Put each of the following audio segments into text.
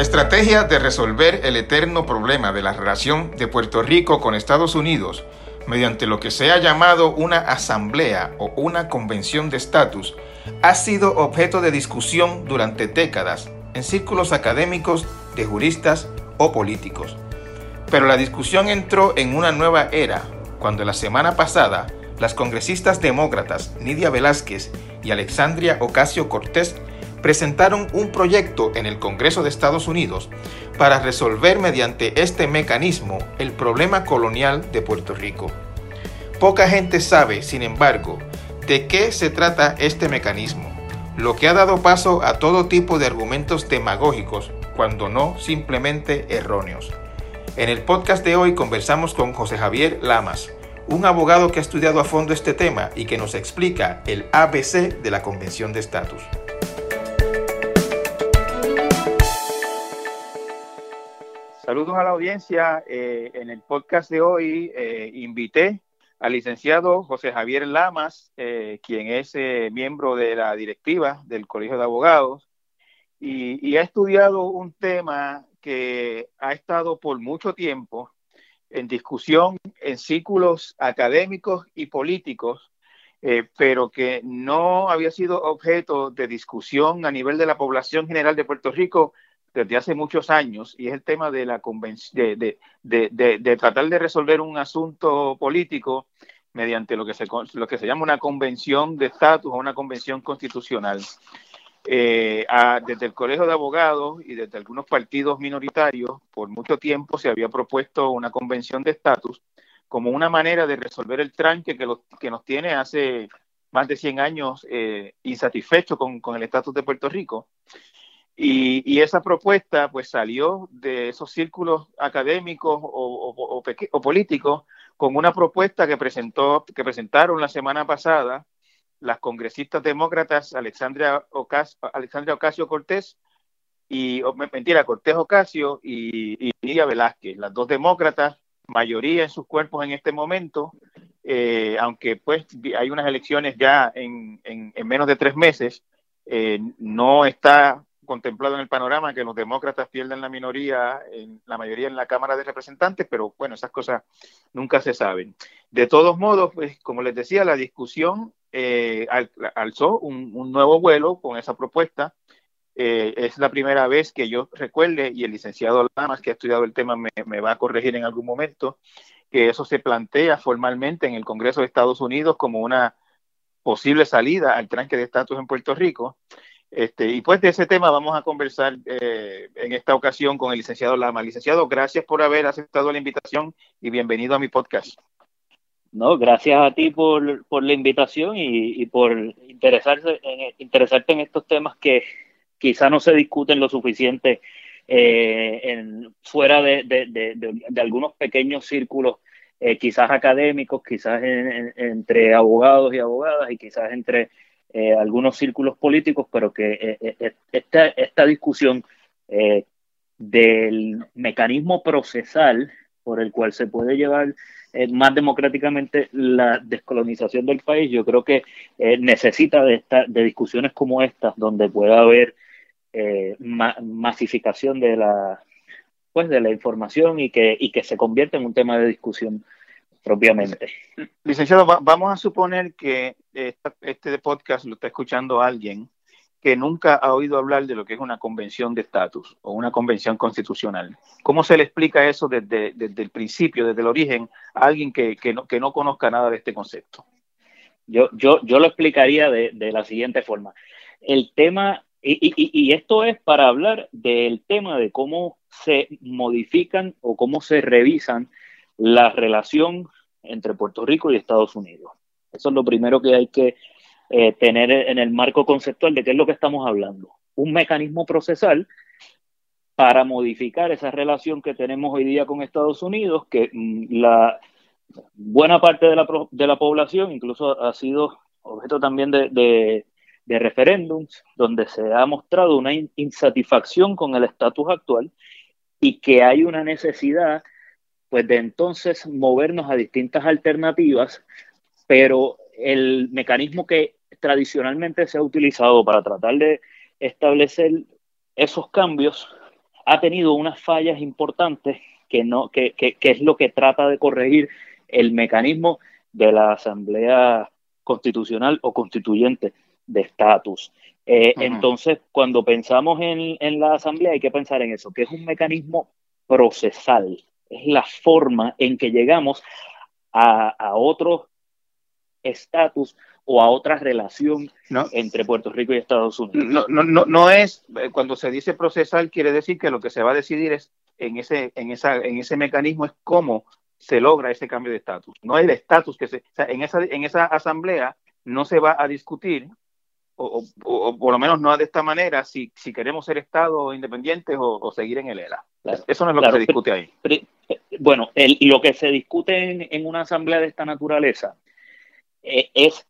La estrategia de resolver el eterno problema de la relación de Puerto Rico con Estados Unidos mediante lo que se ha llamado una asamblea o una convención de estatus ha sido objeto de discusión durante décadas en círculos académicos, de juristas o políticos. Pero la discusión entró en una nueva era cuando la semana pasada las congresistas demócratas Nidia Velázquez y Alexandria Ocasio Cortés presentaron un proyecto en el Congreso de Estados Unidos para resolver mediante este mecanismo el problema colonial de Puerto Rico. Poca gente sabe, sin embargo, de qué se trata este mecanismo, lo que ha dado paso a todo tipo de argumentos demagógicos, cuando no simplemente erróneos. En el podcast de hoy conversamos con José Javier Lamas, un abogado que ha estudiado a fondo este tema y que nos explica el ABC de la Convención de Estatus. Saludos a la audiencia. Eh, en el podcast de hoy eh, invité al licenciado José Javier Lamas, eh, quien es miembro de la directiva del Colegio de Abogados y, y ha estudiado un tema que ha estado por mucho tiempo en discusión en círculos académicos y políticos, eh, pero que no había sido objeto de discusión a nivel de la población general de Puerto Rico desde hace muchos años, y es el tema de, la de, de, de, tratar de resolver un asunto político mediante lo que se, lo que se llama una convención de estatus o una convención constitucional. Eh, desde el Colegio de Abogados y desde algunos partidos minoritarios, por mucho tiempo se había propuesto una convención de estatus como una manera de resolver el tranque que, que nos tiene hace más de 100 años eh, insatisfechos con, el estatus de Puerto Rico. Y, esa propuesta pues salió de esos círculos académicos o, o, políticos con una propuesta que presentó que presentaron la semana pasada las congresistas demócratas Alexandria, Ocasio, Cortés y, mentira, Cortés Ocasio y, y Nidia Velázquez, las dos demócratas, mayoría en sus cuerpos en este momento, eh, aunque pues hay unas elecciones ya en, en, menos de tres meses, eh, no está contemplado en el panorama que los demócratas pierdan la minoría, en, la mayoría en la Cámara de Representantes, pero bueno, esas cosas nunca se saben. De todos modos, pues como les decía, la discusión eh, alzó un, nuevo vuelo con esa propuesta. Eh, es la primera vez que yo recuerde, y el licenciado Lamas, que ha estudiado el tema, me, va a corregir en algún momento, que eso se plantea formalmente en el Congreso de Estados Unidos como una posible salida al tranque de estatus en Puerto Rico. Este, y pues de ese tema vamos a conversar eh, en esta ocasión con el licenciado Lama. Licenciado, gracias por haber aceptado la invitación y bienvenido a mi podcast. No, gracias a ti por, por la invitación y, por interesarse interesarte en estos temas que quizá no se discuten lo suficiente eh, fuera de, de, de, algunos pequeños círculos, eh, quizás académicos, quizás entre abogados y abogadas y quizás entre eh, algunos círculos políticos, pero que esta, esta discusión del mecanismo procesal por el cual se puede llevar eh, más democráticamente la descolonización del país, yo creo que eh, necesita de, esta, de discusiones como estas, donde pueda haber eh, masificación de la, pues, de la información y que, y que se convierta en un tema de discusión propiamente. Licenciado, vamos a suponer que este podcast lo está escuchando alguien que nunca ha oído hablar de lo que es una convención de estatus o una convención constitucional. ¿Cómo se le explica eso desde, el principio, desde el origen, a alguien que, no, que no conozca nada de este concepto? Yo, yo, yo lo explicaría de, la siguiente forma. El tema, y, y, esto es para hablar del tema de cómo se modifican o cómo se revisan la relación entre Puerto Rico y Estados Unidos. Eso es lo primero que hay que eh, tener en el marco conceptual de qué es lo que estamos hablando. Un mecanismo procesal para modificar esa relación que tenemos hoy día con Estados Unidos, que mm, la buena parte de la, de la población incluso ha sido objeto también de, de, de referéndums, donde se ha mostrado una insatisfacción con el estatus actual y que hay una necesidad pues de entonces movernos a distintas alternativas, pero el mecanismo que tradicionalmente se ha utilizado para tratar de establecer esos cambios ha tenido unas fallas importantes que, no, que, que, que es lo que trata de corregir el mecanismo de la Asamblea Constitucional o Constituyente de estatus. Eh, entonces, cuando pensamos en, en, la Asamblea, hay que pensar en eso, que es un mecanismo procesal, es la forma en que llegamos a, a otro estatus o a otra relación entre Puerto Rico y Estados Unidos. No, no, no, no es, eh, cuando se dice procesal, quiere decir que lo que se va a decidir es en ese, en esa, en ese mecanismo es cómo se logra ese cambio de estatus. No es el estatus que se, o sea, en esa, en esa asamblea no se va a discutir, o, o, por lo menos no de esta manera, si, si queremos ser Estado independientes o, seguir en el ELA. Eso no es lo que se discute ahí. bueno, el, lo que se discute en, en, una asamblea de esta naturaleza eh, es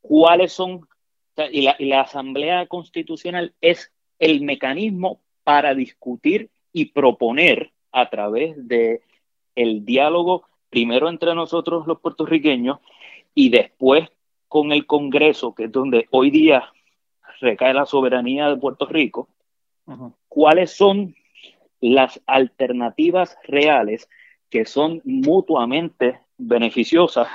cuáles son, y la, y la asamblea constitucional es el mecanismo para discutir y proponer a través de el diálogo primero entre nosotros los puertorriqueños y después con el Congreso, que es donde hoy día recae la soberanía de Puerto Rico, cuáles son las alternativas reales que son mutuamente beneficiosas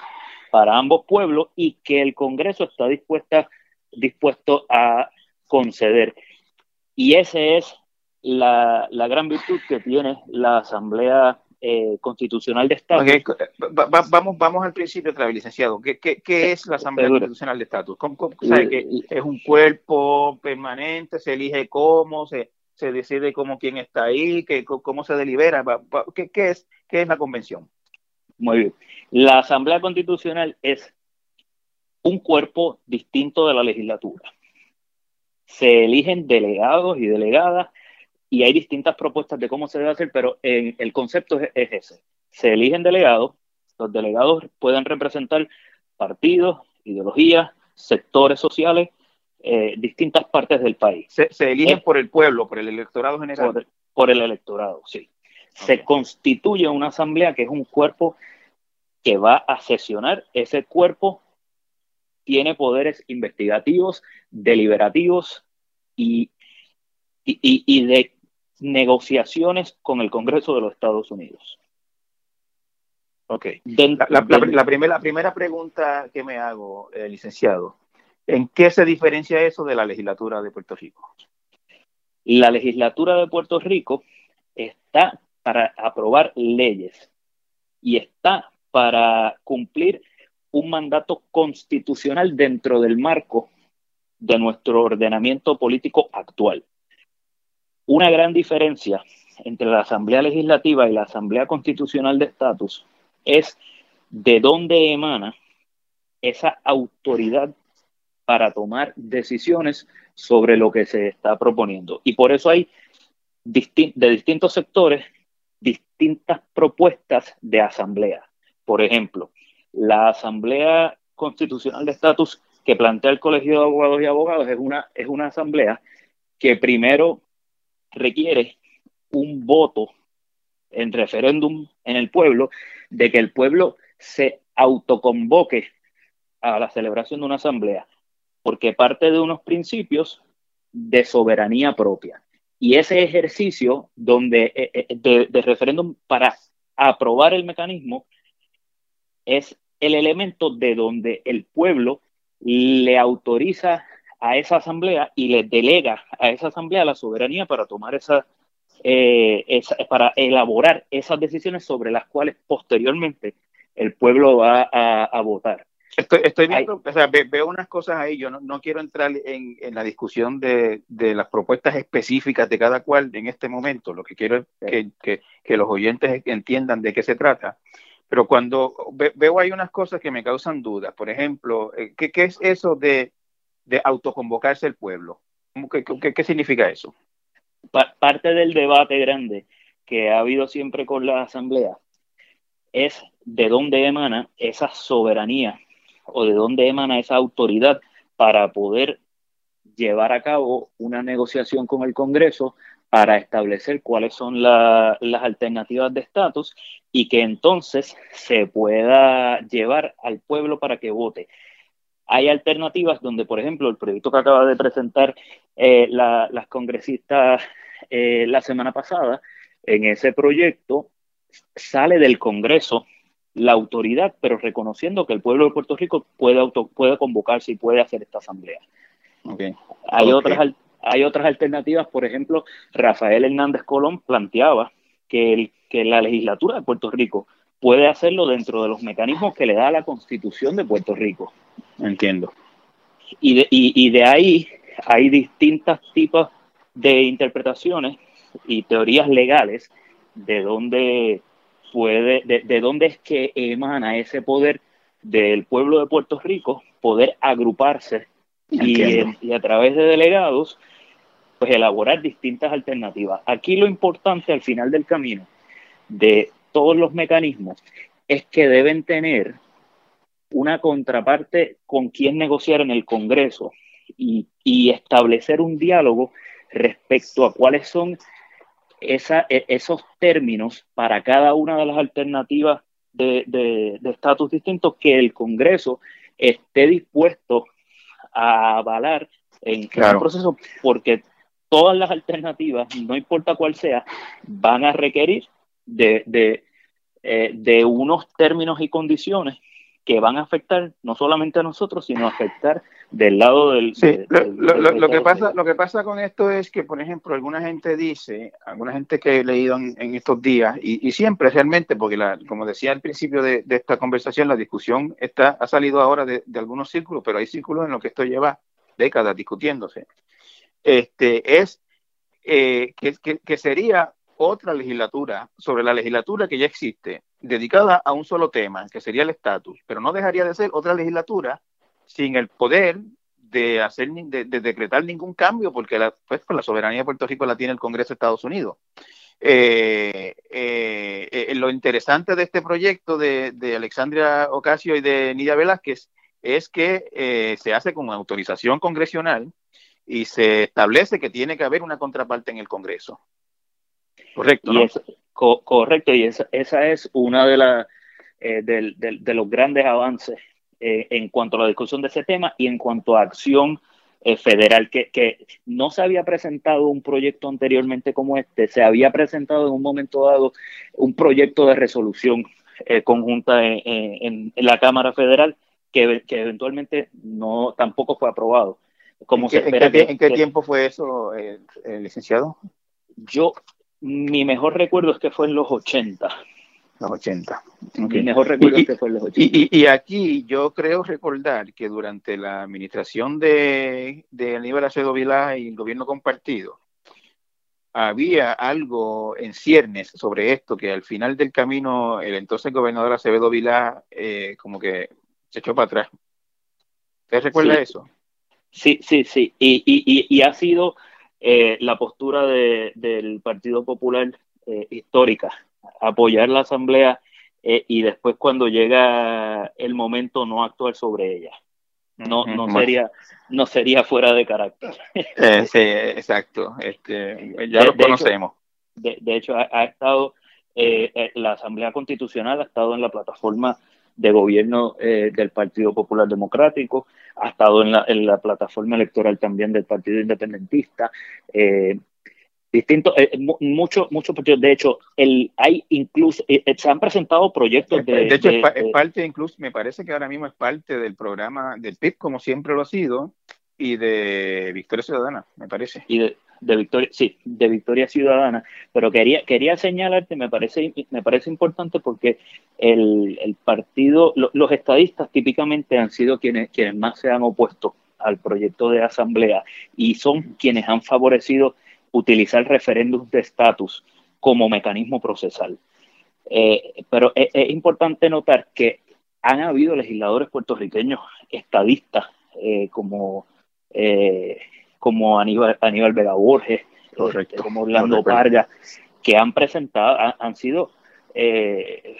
para ambos pueblos y que el Congreso está dispuesta, dispuesto a conceder. Y esa es la, la gran virtud que tiene la Asamblea eh, constitucional de Estado. Okay. Va, vamos, vamos al principio otra vez, licenciado. ¿Qué, qué, qué es la Asamblea Constitucional de Estatus? ¿Sabe que es un cuerpo permanente? ¿Se elige cómo? ¿Se, se decide cómo quién está ahí? ¿Qué, ¿Cómo se delibera? ¿Qué, qué, es, ¿Qué es la convención? Muy bien. La Asamblea Constitucional es un cuerpo distinto de la legislatura. Se eligen delegados y delegadas y hay distintas propuestas de cómo se debe hacer, pero en, el concepto es, es, ese. Se eligen delegados, los delegados pueden representar partidos, ideologías, sectores sociales, eh, distintas partes del país. Se, se eligen eh, por el pueblo, por el electorado general. Por, por el electorado, sí. Okay. Se constituye una asamblea que es un cuerpo que va a sesionar. Ese cuerpo tiene poderes investigativos, deliberativos y, y, y, de negociaciones con el Congreso de los Estados Unidos. Ok. la, la, la, la, primera, la primera pregunta que me hago, eh, licenciado, ¿en qué se diferencia eso de la legislatura de Puerto Rico? La legislatura de Puerto Rico está para aprobar leyes y está para cumplir un mandato constitucional dentro del marco de nuestro ordenamiento político actual. Una gran diferencia entre la Asamblea Legislativa y la Asamblea Constitucional de Estatus es de dónde emana esa autoridad para tomar decisiones sobre lo que se está proponiendo. Y por eso hay de distintos sectores distintas propuestas de asamblea. Por ejemplo, la Asamblea Constitucional de Estatus que plantea el Colegio de Abogados y Abogados es una, es una asamblea que primero requiere un voto en referéndum en el pueblo, de que el pueblo se autoconvoque a la celebración de una asamblea, porque parte de unos principios de soberanía propia. Y ese ejercicio donde, eh, eh, de, de referéndum para aprobar el mecanismo es el elemento de donde el pueblo le autoriza a esa asamblea y le delega a esa asamblea la soberanía para tomar esa, eh, esa, para elaborar esas decisiones sobre las cuales posteriormente el pueblo va a, a votar. Estoy, estoy viendo, o sea, ve, veo unas cosas ahí, yo no, no quiero entrar en, en, la discusión de, de, las propuestas específicas de cada cual en este momento, lo que quiero es que, que, que los oyentes entiendan de qué se trata. Pero cuando ve, veo hay unas cosas que me causan dudas, por ejemplo, eh, ¿qué, qué es eso de de autoconvocarse el pueblo. ¿Qué, significa eso? Pa parte del debate grande que ha habido siempre con la Asamblea es de dónde emana esa soberanía o de dónde emana esa autoridad para poder llevar a cabo una negociación con el Congreso para establecer cuáles son la, las alternativas de estatus y que entonces se pueda llevar al pueblo para que vote. Hay alternativas donde, por ejemplo, el proyecto que acaba de presentar eh, la, las congresistas eh, la semana pasada, en ese proyecto sale del Congreso la autoridad, pero reconociendo que el pueblo de Puerto Rico puede, auto, puede convocarse y puede hacer esta asamblea. Hay, Otras, hay otras alternativas, por ejemplo, Rafael Hernández Colón planteaba que, el, que la legislatura de Puerto Rico puede hacerlo dentro de los mecanismos que le da la constitución de Puerto Rico. Entiendo. Y de, y, de ahí hay distintos tipos de interpretaciones y teorías legales de dónde puede, de, dónde es que emana ese poder del pueblo de Puerto Rico poder agruparse y, a través de delegados pues elaborar distintas alternativas. Aquí lo importante al final del camino de todos los mecanismos es que deben tener una contraparte con quien negociar en el Congreso y, establecer un diálogo respecto a cuáles son esa, e, esos términos para cada una de las alternativas de estatus distintos que el Congreso esté dispuesto a avalar en, el proceso, porque todas las alternativas, no importa cuál sea, van a requerir de, de, eh, de unos términos y condiciones que van a afectar no solamente a nosotros, sino a afectar del lado del... Sí, lo, que pasa, lo que pasa con esto es que, por ejemplo, alguna gente dice, alguna gente que he leído en, estos días, y, siempre realmente, porque la, como decía al principio de, esta conversación, la discusión está, ha salido ahora de, algunos círculos, pero hay círculos en los que esto lleva décadas discutiéndose, este, es eh, que, que sería otra legislatura sobre la legislatura que ya existe, dedicada a un solo tema, que sería el estatus, pero no dejaría de ser otra legislatura sin el poder de hacer de, decretar ningún cambio, porque la, pues, la soberanía de Puerto Rico la tiene el Congreso de Estados Unidos. Eh, eh, eh, lo interesante de este proyecto de, de, Alexandria Ocasio y de Nidia Velázquez es que se hace con autorización congresional y se establece que tiene que haber una contraparte en el Congreso. Correcto. Y correcto, y esa, esa, es una de, la, eh, de, los grandes avances eh, en cuanto a la discusión de ese tema y en cuanto a acción eh, federal, que, que, no se había presentado un proyecto anteriormente como este, se había presentado en un momento dado un proyecto de resolución conjunta en, en, la Cámara Federal que, que, eventualmente no tampoco fue aprobado. Como ¿En, qué, ¿en qué tiempo fue eso, licenciado? Yo mi mejor recuerdo es que fue en los 80. Los 80. Mi mejor recuerdo es que fue en los 80. Y, aquí yo creo recordar que durante la administración de, de Aníbal Acedo Vilá y el gobierno compartido, había algo en ciernes sobre esto, que al final del camino el entonces gobernador Acevedo Vilá eh, como que se echó para atrás. ¿Usted recuerda eso? Sí, sí, sí. Y, y, y, ha sido eh, la postura del Partido Popular eh, histórica, apoyar la Asamblea eh, y después cuando llega el momento no actuar sobre ella. No, no sería no sería fuera de carácter. sí, exacto. Este, ya lo conocemos. de, hecho, ha, estado la Asamblea Constitucional ha estado en la plataforma de gobierno del Partido Popular Democrático, ha estado en la, en la plataforma electoral también del Partido Independentista. Eh, distintos, eh, muchos muchos partidos. De hecho, el, hay incluso, eh, se han presentado proyectos de. De hecho, es, parte, incluso, me parece que ahora mismo es parte del programa del PIB, como siempre lo ha sido, y de Victoria Ciudadana, me parece. Y de, de Victoria, sí, de Victoria Ciudadana, pero quería, quería señalarte, me parece, me parece importante porque el, el partido, los estadistas típicamente han sido quienes, quienes más se han opuesto al proyecto de asamblea y son quienes han favorecido utilizar referéndums de estatus como mecanismo procesal. Eh, pero es, importante notar que han habido legisladores puertorriqueños estadistas eh, como eh, como Aníbal, Aníbal Vega Borges, este, como Orlando Parga, que han presentado, han, sido eh,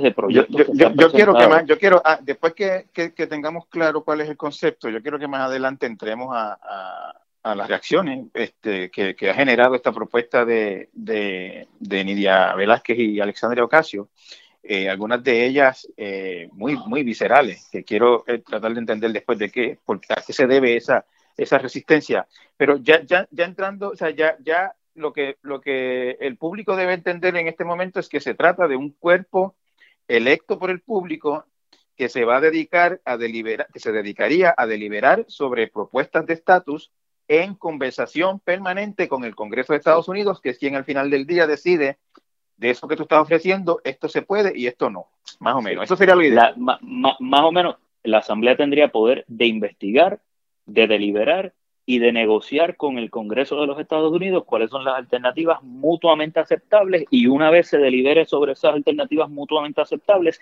de proyectos. Yo, quiero que más, yo quiero, ah, después que, tengamos claro cuál es el concepto, yo quiero que más adelante entremos a, las reacciones este, que, ha generado esta propuesta de, de, Nidia Velázquez y Alexandria Ocasio. Eh, algunas de ellas eh, muy, muy viscerales, que quiero eh, tratar de entender después de qué, porque a qué se debe esa, esa resistencia. Pero ya, ya, ya entrando, o sea, ya, ya lo que, lo que el público debe entender en este momento es que se trata de un cuerpo electo por el público que se va a dedicar a deliberar, que se dedicaría a deliberar sobre propuestas de estatus en conversación permanente con el Congreso de Estados Unidos, que es quien al final del día decide de eso que tú estás ofreciendo, esto se puede y esto no, más o menos. Eso sería lo ideal. más o menos, la Asamblea tendría poder de investigar, de deliberar y de negociar con el Congreso de los Estados Unidos cuáles son las alternativas mutuamente aceptables y una vez se delibere sobre esas alternativas mutuamente aceptables,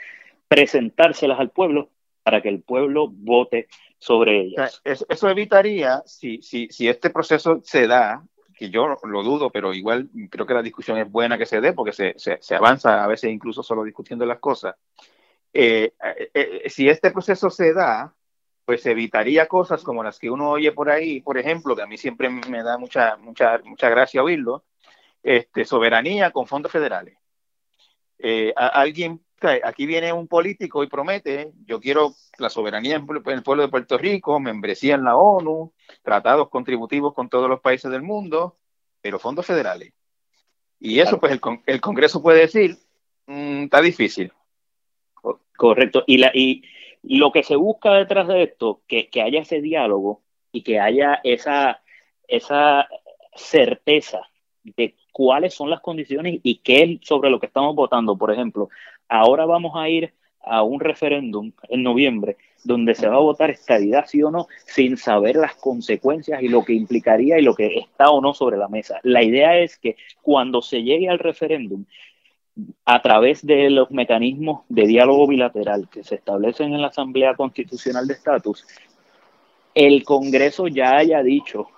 presentárselas al pueblo para que el pueblo vote sobre ellas. eso, evitaría, si, si, si este proceso se da, que yo lo dudo, pero igual creo que la discusión es buena que se dé porque se, se, avanza a veces incluso solo discutiendo las cosas. Eh, eh, eh, si este proceso se da, pues evitaría cosas como las que uno oye por ahí, por ejemplo, que a mí siempre me da mucha, mucha, mucha gracia oírlo, este, soberanía con fondos federales. alguien aquí viene un político y promete, yo quiero la soberanía en el pueblo de Puerto Rico, membresía en la ONU, tratados contributivos con todos los países del mundo, pero fondos federales. Y eso, pues, el, Congreso puede decir, mm, está difícil. Correcto. Y, la, y lo que se busca detrás de esto, que, que haya ese diálogo y que haya esa, esa certeza de cuáles son las condiciones y qué es sobre lo que estamos votando. Por ejemplo, ahora vamos a ir a un referéndum en noviembre donde se va a votar estadidad sí o no sin saber las consecuencias y lo que implicaría y lo que está o no sobre la mesa. La idea es que cuando se llegue al referéndum, a través de los mecanismos de diálogo bilateral que se establecen en la Asamblea Constitucional de Estatus, el Congreso ya haya dicho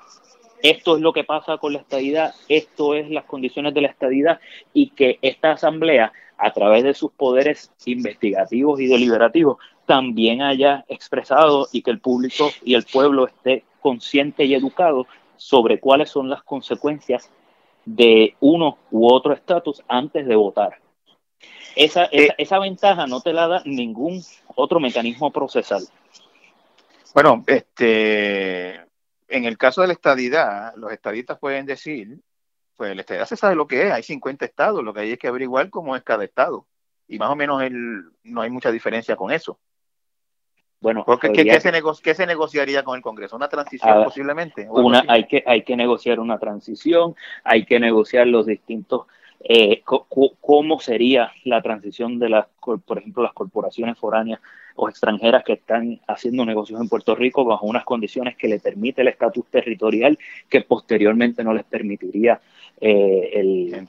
esto es lo que pasa con la estadidad, esto es las condiciones de la estadidad y que esta asamblea, a través de sus poderes investigativos y deliberativos, también haya expresado y que el público y el pueblo esté consciente y educado sobre cuáles son las consecuencias de uno u otro estatus antes de votar. Esa, esa, eh, esa, ventaja no te la da ningún otro mecanismo procesal. Bueno, este, en el caso de la estadidad, los estadistas pueden decir, pues la estadidad se sabe lo que es, hay 50 estados, lo que hay es que averiguar cómo es cada estado. Y más o menos el, no hay mucha diferencia con eso. Bueno, Porque, ¿qué, se negociaría con el Congreso? ¿Una transición posiblemente? Una, hay, que, hay que negociar una transición, hay que negociar los distintos eh, cómo sería la transición de las, por ejemplo, las corporaciones foráneas o extranjeras que están haciendo negocios en Puerto Rico bajo unas condiciones que le permite el estatus territorial que posteriormente no les permitiría eh, el,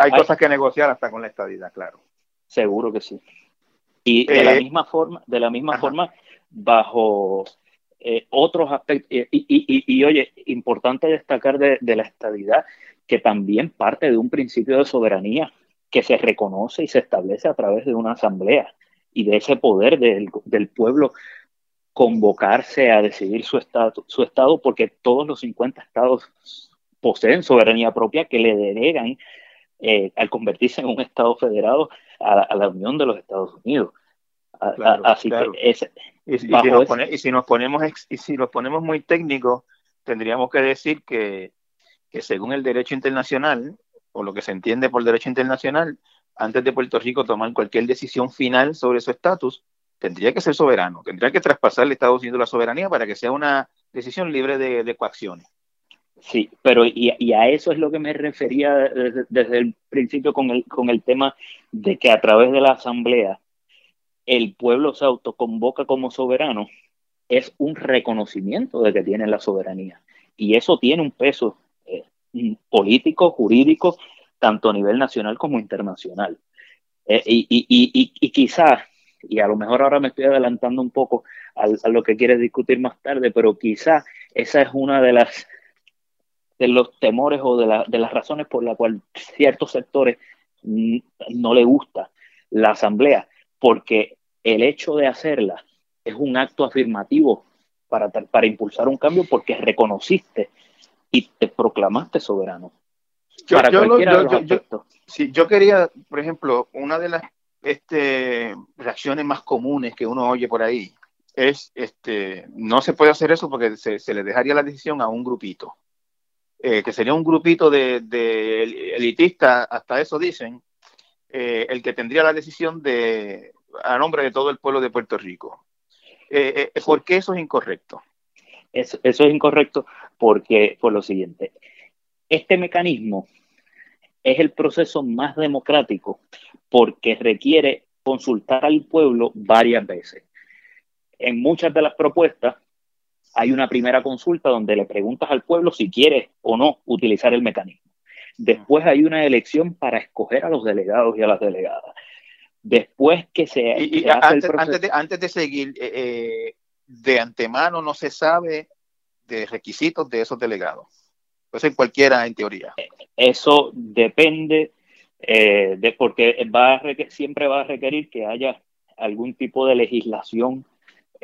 hay, cosas, que negociar hasta con la estadidad, claro. Seguro que sí. Y de la eh, misma forma, de la misma forma, bajo eh, otros aspectos, y, y, y, oye, importante destacar de, de la estadidad que también parte de un principio de soberanía que se reconoce y se establece a través de una asamblea y de ese poder del, del pueblo convocarse a decidir su estado, su estado, porque todos los 50 estados poseen soberanía propia que le delegan eh, al convertirse en un estado federado a, la Unión de los Estados Unidos. así que ese, y, si nos ponemos y si nos ponemos muy técnicos, tendríamos que decir que que según el derecho internacional, o lo que se entiende por derecho internacional, antes de Puerto Rico tomar cualquier decisión final sobre su estatus, tendría que ser soberano, tendría que traspasar al Estados Unidos la soberanía para que sea una decisión libre de, coacciones. Sí, pero y, a eso es lo que me refería desde, el principio con el, con el tema de que a través de la Asamblea el pueblo se autoconvoca como soberano, es un reconocimiento de que tiene la soberanía. Y eso tiene un peso político, jurídico, tanto a nivel nacional como internacional. Eh, y, y, y, quizás, y a lo mejor ahora me estoy adelantando un poco a, lo que quieres discutir más tarde, pero quizás esa es una de las de los temores o de, de las razones por las cuales ciertos sectores no le gusta la asamblea, porque el hecho de hacerla es un acto afirmativo para, para impulsar un cambio porque reconociste y te proclamaste soberano. Yo, yo, quería, por ejemplo, una de las este, reacciones más comunes que uno oye por ahí es, este, no se puede hacer eso porque se, le dejaría la decisión a un grupito, eh, que sería un grupito de, elitistas, hasta eso dicen, eh, el que tendría la decisión de a nombre de todo el pueblo de Puerto Rico. Eh, ¿Por qué eso es incorrecto? Eso, eso es incorrecto porque, por lo siguiente, este mecanismo es el proceso más democrático porque requiere consultar al pueblo varias veces. En muchas de las propuestas hay una primera consulta donde le preguntas al pueblo si quiere o no utilizar el mecanismo. Después hay una elección para escoger a los delegados y a las delegadas. Después que se, antes, de, seguir, eh, eh, de antemano no se sabe de requisitos de esos delegados. Puede ser cualquiera en teoría. Eso depende eh, de porque va a siempre va a requerir que haya algún tipo de legislación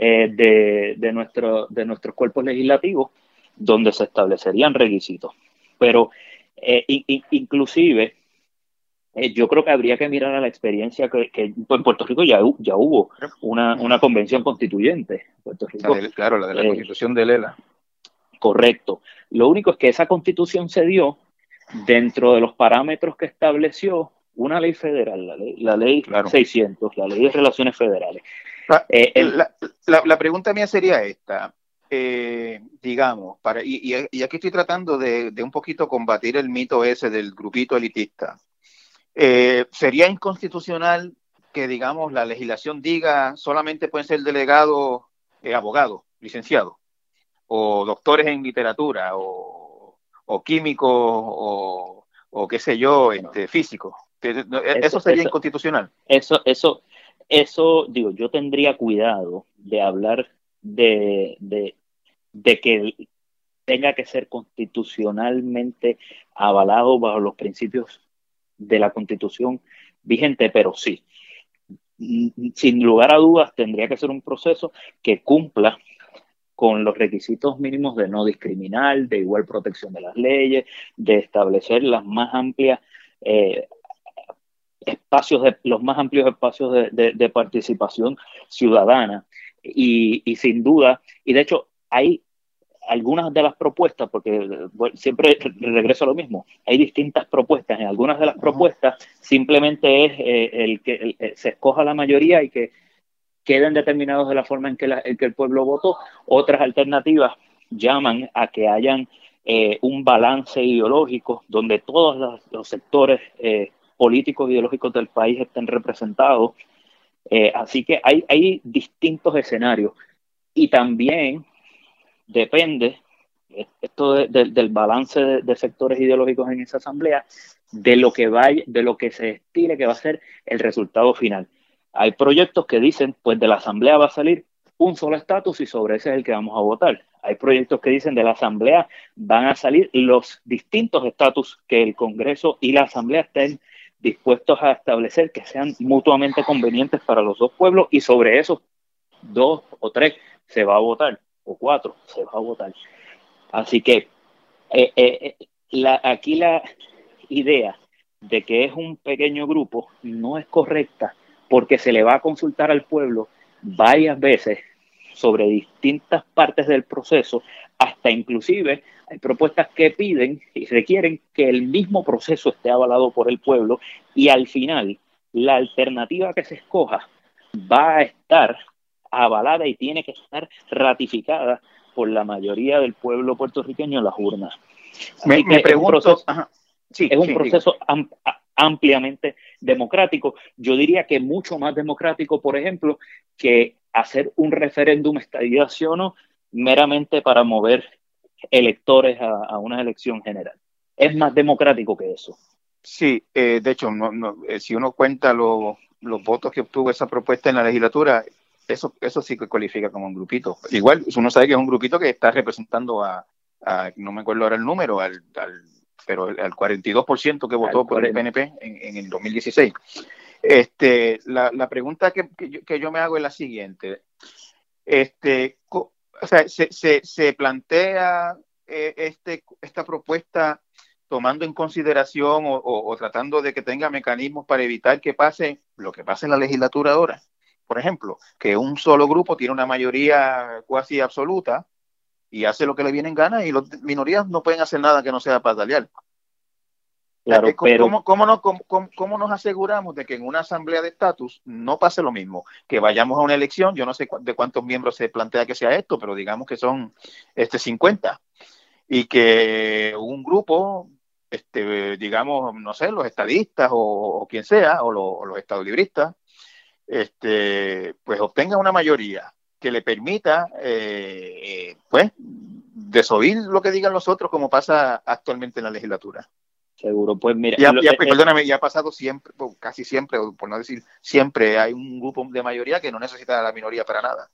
eh, de, de, nuestro, de nuestros cuerpos legislativos donde se establecerían requisitos. Pero eh, inclusive yo creo que habría que mirar a la experiencia que, en Puerto Rico ya, ya hubo una, una convención constituyente. Puerto Rico, claro, la de la constitución de Lela. Correcto. Lo único es que esa constitución se dio dentro de los parámetros que estableció una ley federal, la ley, 600, la ley de relaciones federales. La, eh, la, pregunta mía sería esta, eh, digamos, para, y, aquí estoy tratando de, un poquito combatir el mito ese del grupito elitista. Eh, ¿Sería inconstitucional que, digamos, la legislación diga solamente pueden ser delegados abogados, licenciados, o doctores en literatura, o o químicos o, o qué sé yo, este, físicos. Eso, sería inconstitucional. Eso, eso, eso, digo, yo tendría cuidado de hablar de, de, que tenga que ser constitucionalmente avalado bajo los principios de la constitución vigente, pero sí, sin lugar a dudas tendría que ser un proceso que cumpla con los requisitos mínimos de no discriminar, de igual protección de las leyes, de establecer las más amplias eh, espacios de, los más amplios espacios de, participación ciudadana. Y, sin duda, y de hecho hay algunas de las propuestas, porque siempre regreso a lo mismo, hay distintas propuestas. En algunas de las propuestas simplemente es eh, el que eh, se escoja la mayoría y que queden determinados de la forma en que, el pueblo votó. Otras alternativas llaman a que hayan eh, un balance ideológico donde todos los, sectores eh, políticos ideológicos del país estén representados. Eh, así que hay, hay distintos escenarios y también depende esto del balance de, sectores ideológicos en esa asamblea de lo que vaya, de lo que se estile que va a ser el resultado final. Hay proyectos que dicen, pues de la Asamblea va a salir un solo estatus y sobre ese es el que vamos a votar. Hay proyectos que dicen de la Asamblea van a salir los distintos estatus que el Congreso y la Asamblea estén dispuestos a establecer que sean mutuamente convenientes para los dos pueblos y sobre esos dos o tres se va a votar, o cuatro se va a votar. Así que eh, eh, la, aquí la idea de que es un pequeño grupo no es correcta porque se le va a consultar al pueblo varias veces sobre distintas partes del proceso, hasta inclusive hay propuestas que piden y requieren que el mismo proceso esté avalado por el pueblo y al final la alternativa que se escoja va a estar avalada y tiene que estar ratificada por la mayoría del pueblo puertorriqueño en las urnas. Me, pregunto, es un proceso, ampliamente democrático. Yo diría que mucho más democrático, por ejemplo, que hacer un referéndum estadía no meramente para mover electores a, una elección general. Es más democrático que eso. Sí, eh, de hecho, eh, si uno cuenta los votos que obtuvo esa propuesta en la legislatura, eso, sí que cualifica como un grupito. Igual, uno sabe que es un grupito que está representando a, no me acuerdo ahora el número, al pero al 42% que votó por el PNP en, el 2016. Este, la, la pregunta que, que, yo, me hago es la siguiente. Este, o sea, se, se, se plantea eh, este, esta propuesta tomando en consideración o, o, tratando de que tenga mecanismos para evitar que pase lo que pasa en la legislatura ahora, por ejemplo, que un solo grupo tiene una mayoría cuasi absoluta y hace lo que le viene en gana y las minorías no pueden hacer nada que no sea patalear. Claro, ¿Cómo, cómo, nos aseguramos de que en una asamblea de estatus no pase lo mismo? Que vayamos a una elección, yo no sé de cuántos miembros se plantea que sea esto, pero digamos que son este 50, y que un grupo, este, digamos, no sé, los estadistas o, quien sea, o, o los estadolibristas, este, pues obtenga una mayoría que le permita, eh, eh, pues, desoír lo que digan los otros, como pasa actualmente en la legislatura. Seguro, pues mira. Ya, eh, perdóname, ya ha pasado siempre, casi siempre, por no decir siempre, hay un grupo de mayoría que no necesita a la minoría para nada.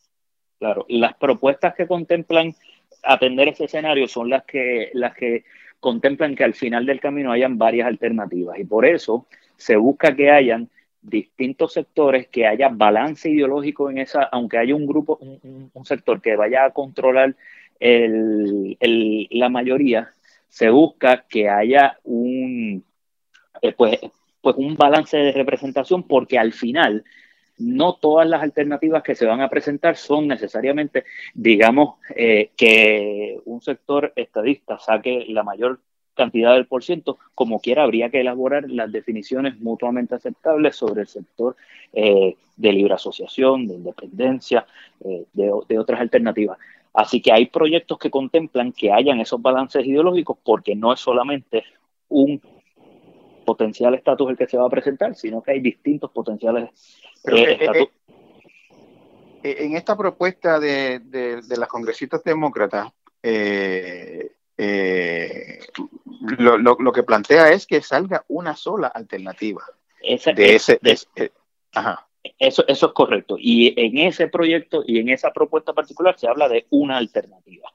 Claro, las propuestas que contemplan atender ese escenario son las que, las que contemplan que al final del camino hayan varias alternativas y por eso se busca que hayan distintos sectores, que haya balance ideológico en esa, aunque haya un grupo, un, sector que vaya a controlar la mayoría, se busca que haya un, eh, pues, pues un balance de representación, porque al final no todas las alternativas que se van a presentar son necesariamente, digamos, eh, que un sector estadista saque la mayor cantidad del por ciento, como quiera habría que elaborar las definiciones mutuamente aceptables sobre el sector eh, de libre asociación, de independencia, eh, de, otras alternativas. Así que hay proyectos que contemplan que hayan esos balances ideológicos porque no es solamente un potencial estatus el que se va a presentar, sino que hay distintos potenciales eh, estatus. en esta propuesta de, de las congresistas demócratas, eh, eh, lo, lo, que plantea es que salga una sola alternativa. de ese, eh, Eso, eso es correcto. Y en ese proyecto y en esa propuesta particular se habla de una alternativa.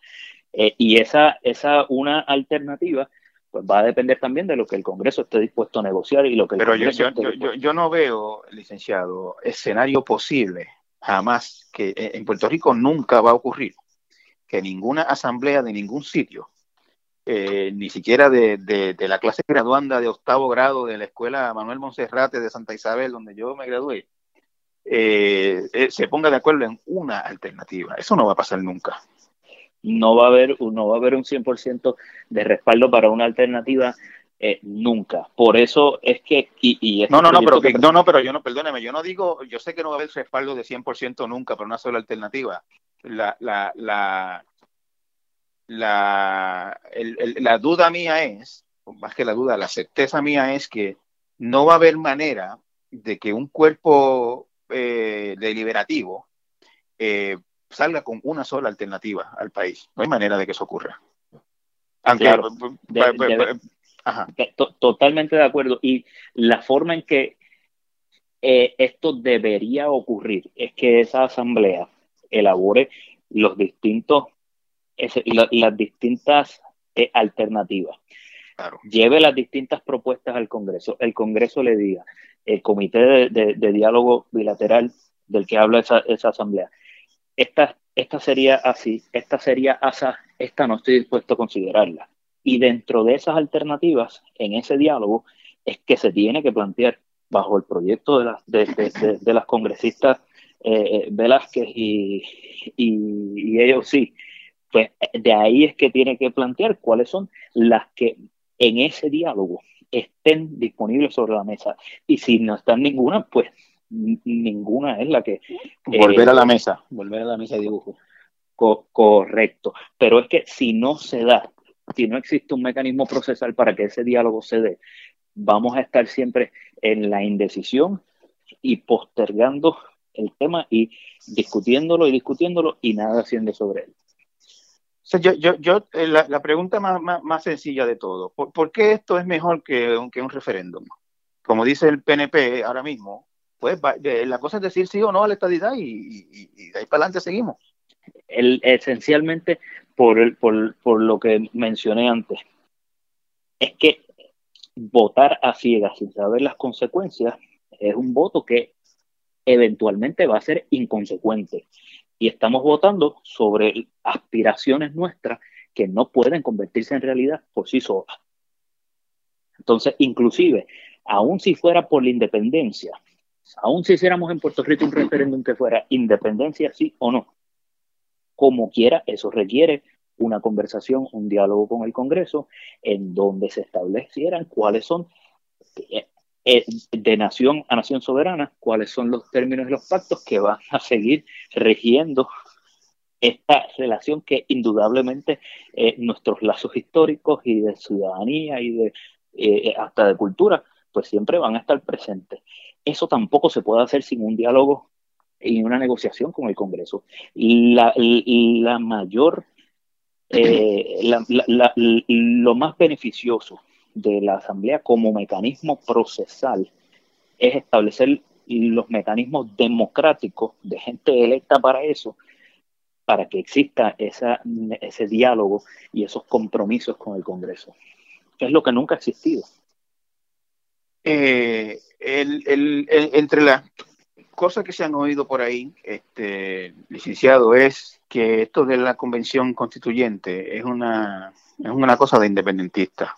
Eh, y esa, esa una alternativa pues va a depender también de lo que el Congreso esté dispuesto a negociar y lo que Pero yo, yo, yo, no veo, licenciado, escenario posible, jamás, que en Puerto Rico nunca va a ocurrir que ninguna asamblea de ningún sitio eh, ni siquiera de, la clase graduanda de octavo grado de la escuela Manuel Monserrate de Santa Isabel, donde yo me gradué, eh, eh, se ponga de acuerdo en una alternativa. Eso no va a pasar nunca. No va a haber, no va a haber un 100% de respaldo para una alternativa nunca. Por eso es que... Y, no, no, no pero, no, no, pero yo no, perdóneme, yo no digo, yo sé que no va a haber respaldo de 100% nunca para una sola alternativa. La, la, la, la, la duda mía es, más que la duda, la certeza mía es que no va a haber manera de que un cuerpo eh, deliberativo eh, salga con una sola alternativa al país. No hay manera de que eso ocurra. totalmente de acuerdo. Y la forma en que eh, esto debería ocurrir es que esa asamblea elabore los distintos las distintas eh, alternativas. Lleve las distintas propuestas al Congreso. El Congreso le diga, el Comité de, Diálogo Bilateral del que habla esa, esa asamblea, esta, esta sería así, esta sería asa, esta no estoy dispuesto a considerarla. Y dentro de esas alternativas, en ese diálogo, es que se tiene que plantear bajo el proyecto de, las de, las congresistas eh, eh, Velázquez y, y, ellos sí, pues de ahí es que tiene que plantear cuáles son las que en ese diálogo estén disponibles sobre la mesa. Y si no están ninguna, pues ninguna es la que... Volver a la mesa, volver a la mesa de dibujo. correcto. Pero es que si no se da, si no existe un mecanismo procesal para que ese diálogo se dé, vamos a estar siempre en la indecisión y postergando el tema y discutiéndolo y discutiéndolo y nada haciendo sobre él yo, yo, yo eh, la, pregunta más, más, sencilla de todo, ¿por, qué esto es mejor que, que un referéndum? Como dice el PNP ahora mismo, pues la cosa es decir sí o no a la estadidad y, de ahí para adelante seguimos. El, esencialmente por, el, por, por lo que mencioné antes, es que votar a ciegas sin saber las consecuencias es un voto que eventualmente va a ser inconsecuente y estamos votando sobre aspiraciones nuestras que no pueden convertirse en realidad por sí solas. Entonces, inclusive, aun si fuera por la independencia, aún si hiciéramos en Puerto Rico un referéndum que fuera independencia, sí o no, como quiera, eso requiere una conversación, un diálogo con el Congreso, en donde se establecieran cuáles son, eh, eh, de nación a nación soberana, cuáles son los términos y los pactos que van a seguir regiendo esta relación que indudablemente eh, nuestros lazos históricos y de ciudadanía y de hasta de cultura, pues siempre van a estar presentes. Eso tampoco se puede hacer sin un diálogo y una negociación con el Congreso. La, la mayor eh, lo más beneficioso de la Asamblea como mecanismo procesal es establecer los mecanismos democráticos de gente electa para eso, para que exista esa, ese diálogo y esos compromisos con el Congreso, es lo que nunca ha existido. Eh, entre las cosas que se han oído por ahí, este, licenciado, es que esto de la convención constituyente es una, es una cosa de independentista.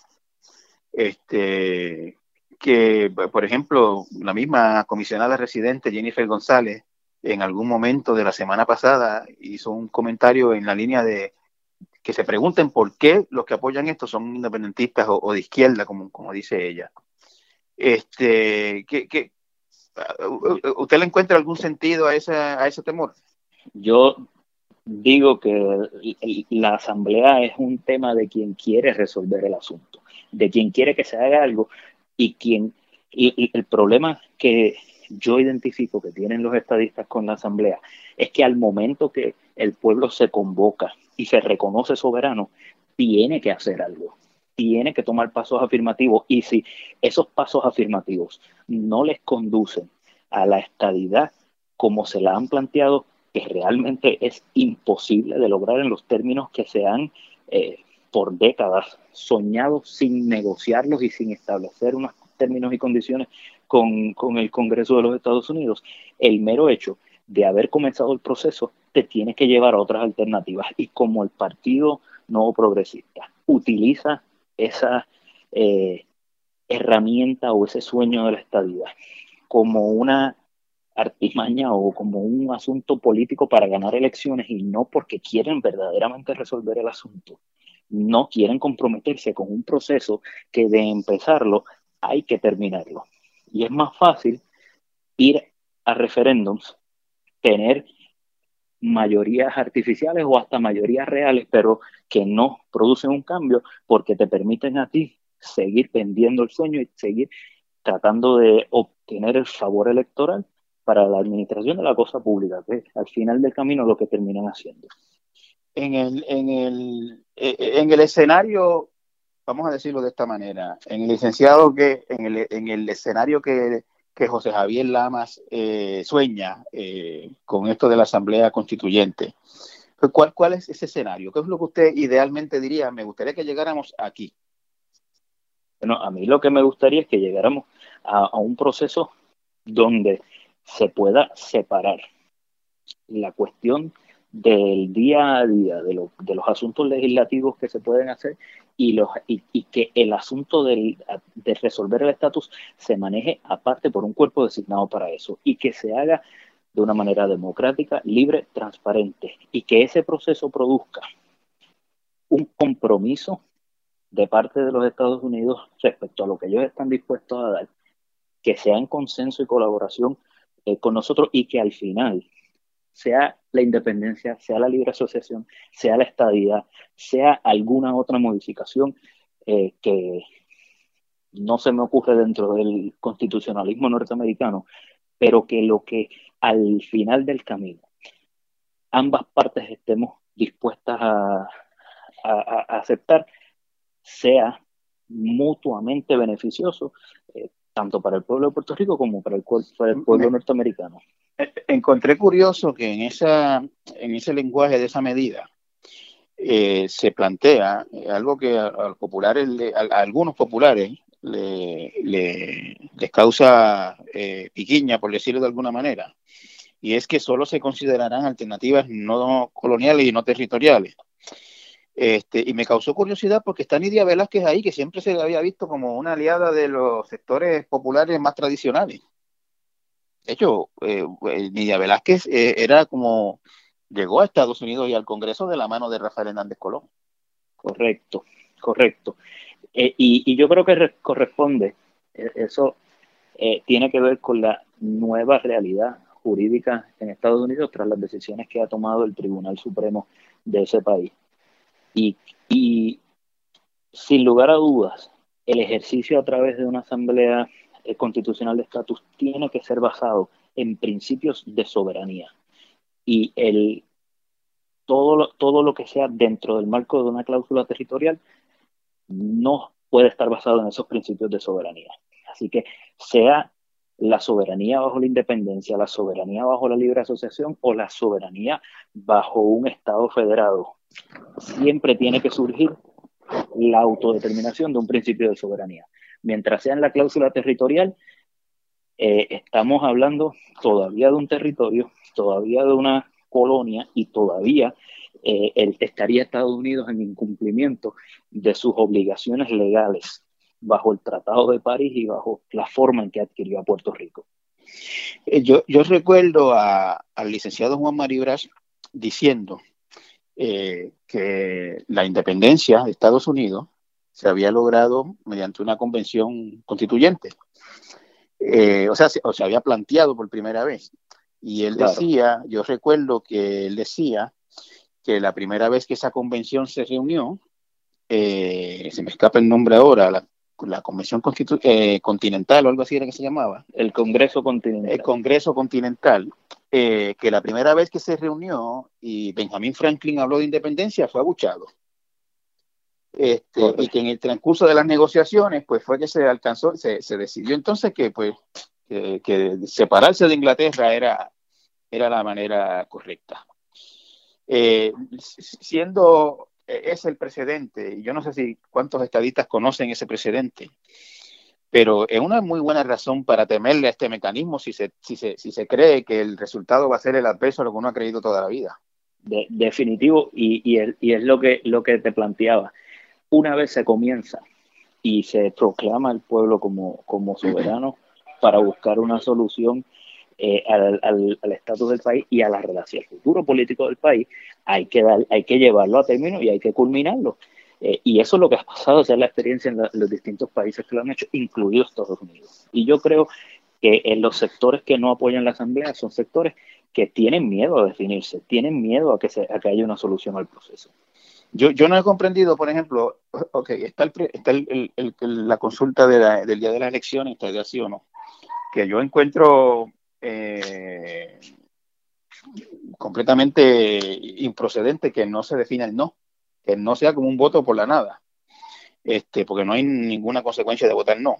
Este, que, por ejemplo, la misma comisionada residente Jennifer González, en algún momento de la semana pasada, hizo un comentario en la línea de que se pregunten por qué los que apoyan esto son independentistas o, de izquierda, como, como dice ella. Este, ¿qué, qué, ¿Usted le encuentra algún sentido a, a ese temor? Yo digo que la asamblea es un tema de quien quiere resolver el asunto, de quien quiere que se haga algo y quien y, el problema que yo identifico que tienen los estadistas con la asamblea es que al momento que el pueblo se convoca y se reconoce soberano, tiene que hacer algo tiene que tomar pasos afirmativos. Y si esos pasos afirmativos no les conducen a la estadidad como se la han planteado, que realmente es imposible de lograr en los términos que se han eh, por décadas soñado sin negociarlos y sin establecer unos términos y condiciones con, con el Congreso de los Estados Unidos, el mero hecho de haber comenzado el proceso te tiene que llevar a otras alternativas. Y como el Partido Nuevo Progresista utiliza esa eh, herramienta o ese sueño de la estadidad como una artimaña o como un asunto político para ganar elecciones y no porque quieren verdaderamente resolver el asunto. No quieren comprometerse con un proceso que de empezarlo hay que terminarlo. Y es más fácil ir a referéndums, tener mayorías artificiales o hasta mayorías reales, pero que no producen un cambio porque te permiten a ti seguir vendiendo el sueño y seguir tratando de obtener el favor electoral para la administración de la cosa pública, que al final del camino lo que terminan haciendo. En el, en el, eh, en el escenario, vamos a decirlo de esta manera, en el licenciado que, en el, en el escenario que que José Javier Lamas eh, sueña eh, con esto de la Asamblea Constituyente. Pues, ¿Cuál, ¿Cuál es ese escenario? ¿Qué es lo que usted idealmente diría? Me gustaría que llegáramos aquí. Bueno, a mí lo que me gustaría es que llegáramos a un proceso donde se pueda separar la cuestión del día a día, de, de, los asuntos legislativos que se pueden hacer y, los, y, que el asunto de resolver el estatus se maneje aparte por un cuerpo designado para eso y que se haga de una manera democrática, libre, transparente y que ese proceso produzca un compromiso de parte de los Estados Unidos respecto a lo que ellos están dispuestos a dar, que sea en consenso y colaboración eh, con nosotros y que al final sea la independencia, sea la libre asociación, sea la estadidad, sea alguna otra modificación eh, que no se me ocurre dentro del constitucionalismo norteamericano, pero que lo que al final del camino ambas partes estemos dispuestas a, aceptar sea mutuamente beneficioso, eh, tanto para el pueblo de Puerto Rico como para el, para el pueblo norteamericano encontré curioso que en, esa, en ese lenguaje de esa medida eh, se plantea eh, algo que a, populares, algunos populares le, les causa eh, piquiña, por decirlo de alguna manera, y es que solo se considerarán alternativas no coloniales y no territoriales. Este, y me causó curiosidad porque está Nidia Velázquez ahí, que siempre se había visto como una aliada de los sectores populares más tradicionales. De hecho, eh, Nidia Velázquez era como llegó a Estados Unidos y al Congreso de la mano de Rafael Hernández Colón. Correcto, correcto. y, y, yo creo que corresponde, eso tiene que ver con la nueva realidad jurídica en Estados Unidos tras las decisiones que ha tomado el Tribunal Supremo de ese país. Y, y sin lugar a dudas, el ejercicio a través de una asamblea eh, constitucional de estatus tiene que ser basado en principios de soberanía. Y el, todo, lo, todo lo que sea dentro del marco de una cláusula territorial no puede estar basado en esos principios de soberanía. Así que sea la soberanía bajo la independencia, la soberanía bajo la libre asociación o la soberanía bajo un Estado federado. Siempre tiene que surgir la autodeterminación de un principio de soberanía. Mientras sea en la cláusula territorial, eh, estamos hablando todavía de un territorio, todavía de una colonia y todavía eh, estaría Estados Unidos en incumplimiento de sus obligaciones legales bajo el Tratado de París y bajo la forma en que adquirió a Puerto Rico. Eh, yo, recuerdo al licenciado Juan Maribras diciendo que la independencia de Estados Unidos se había logrado mediante una convención constituyente. Eh, o sea, se, o se había planteado por primera vez. Y él decía, yo recuerdo que él decía que la primera vez que esa convención se reunió, se me escapa el nombre ahora, la la Convención eh, Continental o algo así era que se llamaba. El Congreso Continental. El Congreso Continental, eh, que la primera vez que se reunió y Benjamin Franklin habló de independencia fue abuchado. Este, y que en el transcurso de las negociaciones, pues fue que se alcanzó, se, decidió entonces que, pues, que, separarse de Inglaterra era, era la manera correcta. Eh, siendo e-, es el precedente, y yo no sé si cuántos estadistas conocen ese precedente, pero es una muy buena razón para temerle a este mecanismo si se, si se, si se cree que el resultado va a ser el adverso a lo que uno ha creído toda la vida. definitivo, y, y, y, es lo que, lo que te planteaba. Una vez se comienza y se proclama el pueblo como, como soberano para buscar una solución eh, al estatus del país y a la relación, al futuro político del país, hay que, dar, hay que llevarlo a término y hay que culminarlo. Eh, y eso es lo que ha pasado, es la experiencia en, los distintos países que lo han hecho, incluidos Estados Unidos. Y yo creo que en los sectores que no apoyan la Asamblea son sectores que tienen miedo a definirse, tienen miedo a que, se, a que haya una solución al proceso. Yo, yo no he comprendido, por ejemplo, ok, está, el, está el, la consulta de del día de las elecciones, está de así o no, que yo encuentro eh, completamente improcedente que no se defina el no, que no sea como un voto por la nada, este, porque no hay ninguna consecuencia de votar no.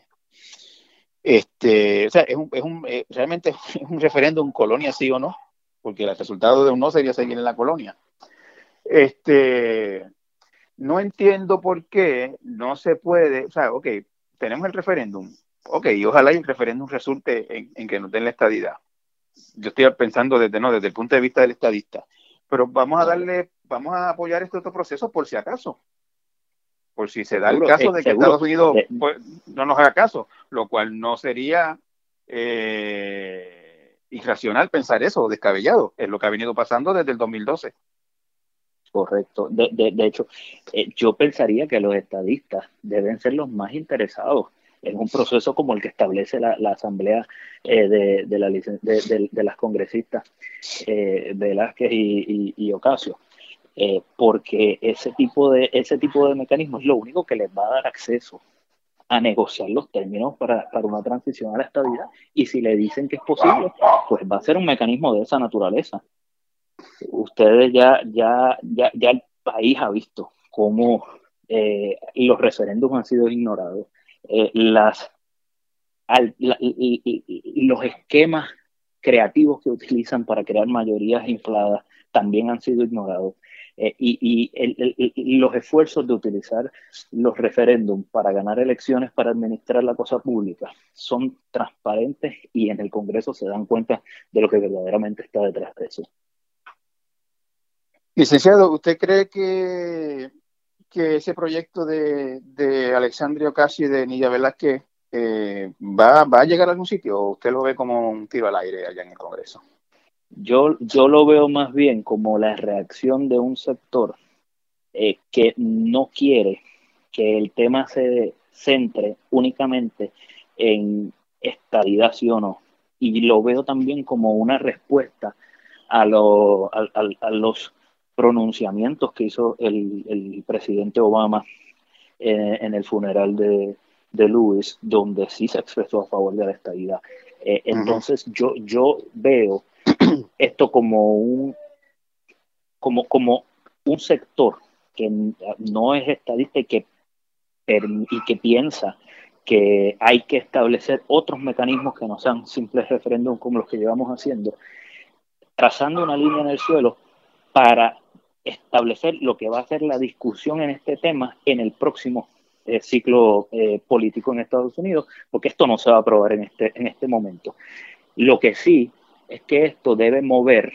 Este, o sea, es un, es un, eh, realmente es un referéndum colonia sí o no, porque el resultado de un no sería seguir en la colonia. Este, no entiendo por qué no se puede, o sea, ok, tenemos el referéndum, ok, y ojalá el referéndum resulte en, en que nos den la estadidad. Yo estoy pensando desde, no, desde el punto de vista del estadista, pero vamos a darle, vamos a apoyar este otro proceso por si acaso, por si se da el caso de que Estados Unidos pues, no nos haga caso, lo cual no sería eh, irracional pensar eso, descabellado, es lo que ha venido pasando desde el 2012. Correcto. De, de, hecho, eh, yo pensaría que los estadistas deben ser los más interesados en un proceso como el que establece la, Asamblea eh, de, de, la de, de, las congresistas eh, Velázquez y, y, Ocasio. Eh, porque ese tipo, de, ese tipo de mecanismo es lo único que les va a dar acceso a negociar los términos para, para una transición a la estabilidad y si le dicen que es posible, pues va a ser un mecanismo de esa naturaleza. Ustedes ya, ya, ya, ya el país ha visto cómo eh, los referéndums han sido ignorados, eh, las, los esquemas creativos que utilizan para crear mayorías infladas también han sido ignorados. Eh, y, los esfuerzos de utilizar los referéndums para ganar elecciones para administrar la cosa pública son transparentes y en el Congreso se dan cuenta de lo que verdaderamente está detrás de eso. Licenciado, ¿usted cree que que ese proyecto de, de Alexandria Ocasio y de Nidia Velázquez eh, ¿va, ¿va a llegar a algún sitio o usted lo ve como un tiro al aire allá en el Congreso? Yo, yo lo veo más bien como la reacción de un sector eh, que no quiere que el tema se centre únicamente en estabilidad sí o no. Y lo veo también como una respuesta a, a, los pronunciamientos que hizo el, presidente Obama en, el funeral de, de Lewis, donde sí se expresó a favor de la estabilidad. Eh, entonces yo, yo veo esto como un, como, como un sector que no es estadista y que, y que piensa que hay que establecer otros mecanismos que no sean simples referéndums como los que llevamos haciendo, trazando una línea en el suelo para establecer lo que va a ser la discusión en este tema en el próximo eh, ciclo eh, político en Estados Unidos, porque esto no se va a aprobar en este, en este momento. Lo que sí es que esto debe mover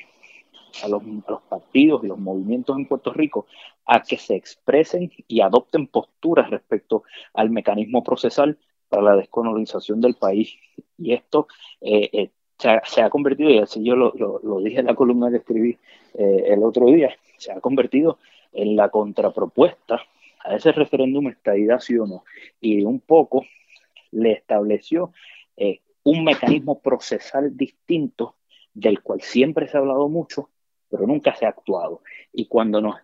a los, partidos y los movimientos en Puerto Rico a que se expresen y adopten posturas respecto al mecanismo procesal para la descolonización del país. Y esto eh, eh, se, ha, convertido, y así yo lo, dije en la columna que escribí eh, el otro día, se ha convertido en la contrapropuesta a ese referéndum estadidad sí o no. Y un poco le estableció un mecanismo procesal distinto del cual siempre se ha hablado mucho, pero nunca se ha actuado. Y cuando nos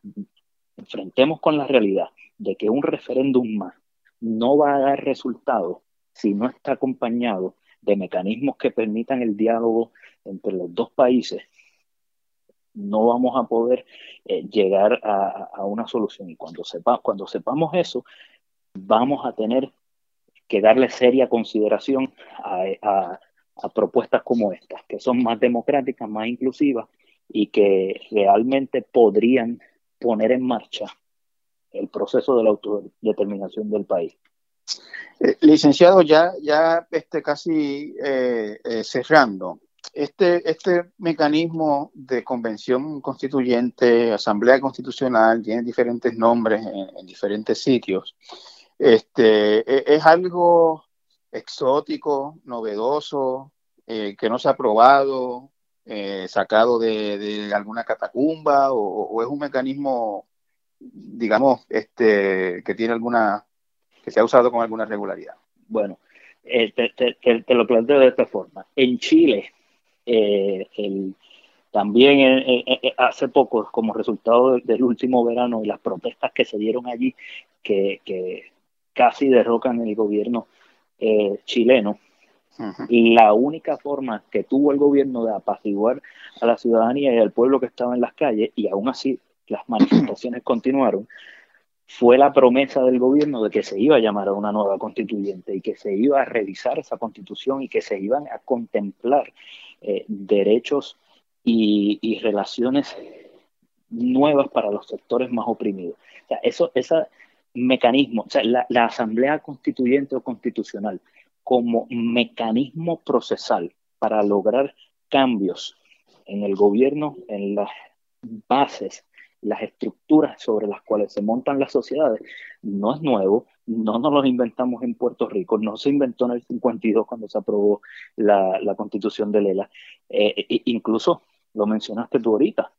enfrentemos con la realidad de que un referéndum más no va a dar resultado si no está acompañado de mecanismos que permitan el diálogo entre los dos países, no vamos a poder eh, llegar a, una solución. Y cuando, cuando sepamos eso, vamos a tener que darle seria consideración a, a propuestas como estas, que son más democráticas, más inclusivas y que realmente podrían poner en marcha el proceso de la autodeterminación del país. Eh, licenciado, ya, ya este, casi eh, eh, cerrando, este, este mecanismo de convención constituyente, asamblea constitucional, tiene diferentes nombres en, en diferentes sitios. Este, e, es algo exótico, novedoso, eh, que no se ha probado, sacado de, alguna catacumba, o, es un mecanismo, digamos, este, que tiene alguna, que se ha usado con alguna regularidad. Bueno, eh, te, lo planteo de esta forma. En Chile, el, también hace poco, como resultado del, último verano y las protestas que se dieron allí, que, que casi derrocan el gobierno eh, chileno. La única forma que tuvo el gobierno de apaciguar a la ciudadanía y al pueblo que estaba en las calles, y aún así las manifestaciones continuaron, fue la promesa del gobierno de que se iba a llamar a una nueva constituyente y que se iba a revisar esa constitución y que se iban a contemplar eh, derechos y, relaciones nuevas para los sectores más oprimidos. O sea, eso, esa, mecanismo, o sea, la, Asamblea Constituyente o Constitucional como mecanismo procesal para lograr cambios en el gobierno, en las bases, las estructuras sobre las cuales se montan las sociedades, no es nuevo, no nos lo inventamos en Puerto Rico, no se inventó en el 52 cuando se aprobó la, constitución de Lela. Eh, incluso lo mencionaste tú ahorita,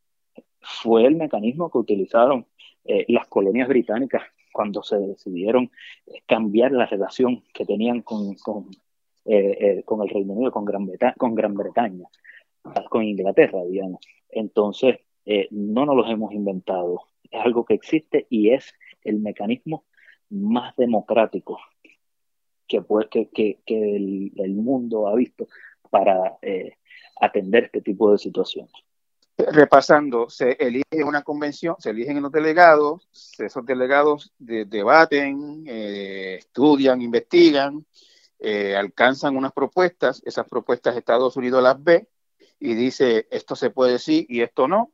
fue el mecanismo que utilizaron eh, las colonias británicas cuando se decidieron cambiar la relación que tenían con, con, eh, eh, con el Reino Unido, con Gran, Bretaña, con Gran Bretaña, con Inglaterra, digamos. Entonces, eh, no nos los hemos inventado, es algo que existe y es el mecanismo más democrático que, que, que, el, mundo ha visto para atender este tipo de situaciones repasando, se elige una convención, se eligen los delegados, esos delegados debaten, eh, estudian, investigan, eh, alcanzan unas propuestas, esas propuestas Estados Unidos las ve y dice esto se puede sí y esto no.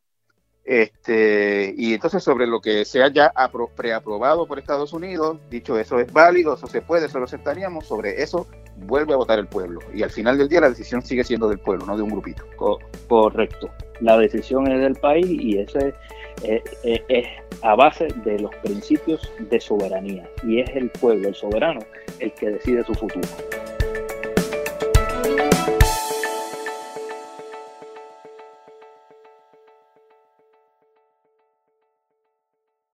Este, y entonces sobre lo que sea ya preaprobado por Estados Unidos, dicho eso es válido, eso se puede, eso lo aceptaríamos, sobre eso vuelve a votar el pueblo. Y al final del día la decisión sigue siendo del pueblo, no de un grupito. correcto la decisión es del país y ese eh, eh, es a base de los principios de soberanía y es el pueblo, el soberano, el que decide su futuro.